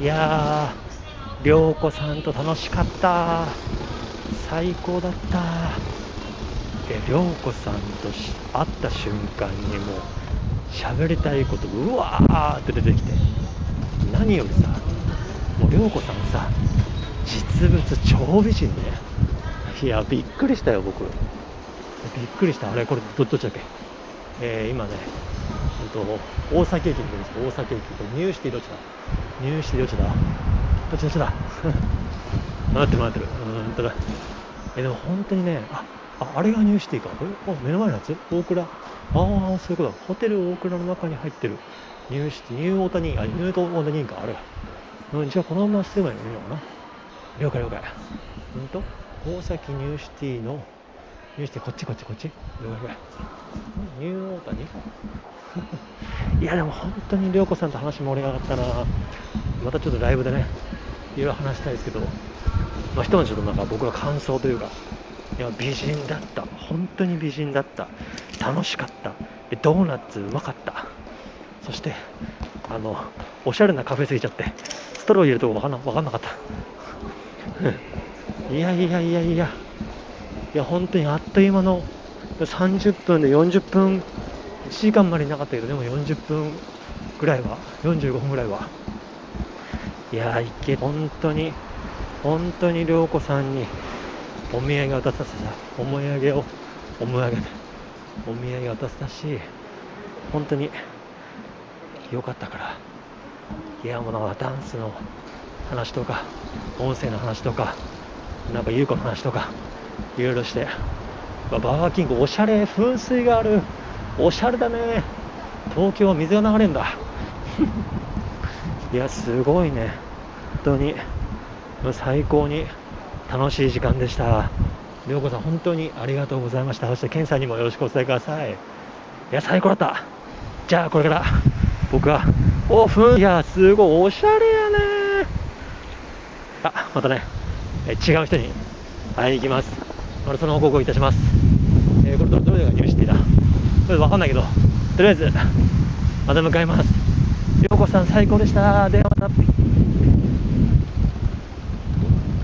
いやー涼子さんと楽しかった。最高だった。で涼子さんとし会った瞬間にもう喋りたいことうわーって出てきて何よりさもう涼子さんさ実物超美人ね。いやびっくりしたよ僕。びっくりした。あれこれどどっちだっけ？えー、今ね、えっと、大崎駅に出ます。大崎駅。とニューシティどっちだ？ニューシティどっちだどっちどっちだ回 ってる回ってる。うんとだえでも本当にねあああれがニューシティかこれあ目の前のやつ？オークラ？ああそういうこと。だホテルオークラの中に入ってる。ニューシティニューオータニーあニューオータニーかあれ。うんじゃあこのまま進めばいいのかな？了解了解。うんと大崎ニューシティのニューシティこっちこっちこっち。ニューオータニ？いやでも本当に涼子さんと話盛り上がったなまたちょっとライブでねいろいろ話したいですけどまあ、ひとまずちょっとなんか僕の感想というか、いや美人だった、本当に美人だった、楽しかった、でドーナツうまかった、そしてあのおしゃれなカフェすぎちゃって、ストロー入れるとこ分かんな分かんなかった。いやいやいやいや、いや本当にあっという間の30分で40分、1時間までいなかったけど、でも40分ぐらいは、45分ぐらいは。いやいけ、本当に本当に涼子さんにお土産を渡させたお土産をお土産お土産を渡せたし本当に良かったからいやもうなんかダンスの話とか音声の話とかなんか優子の話とかいろいろしてバーガーキングおしゃれ噴水があるおしゃれだね東京は水が流れるんだ いやすごいね本当に最高に楽しい時間でした。涼子さん、本当にありがとうございました。そして、ケンさんにもよろしくお伝えください。いや、最高だった。じゃあ、これから僕は、オープン。いや、すごいおしゃれやねあ、またね、え違う人に会いに行きます。またその報告いたします。えー、これどれがニューシティだそれわかんないけど、とりあえず、また向かいます。ようこさん、最高でした。ではまた。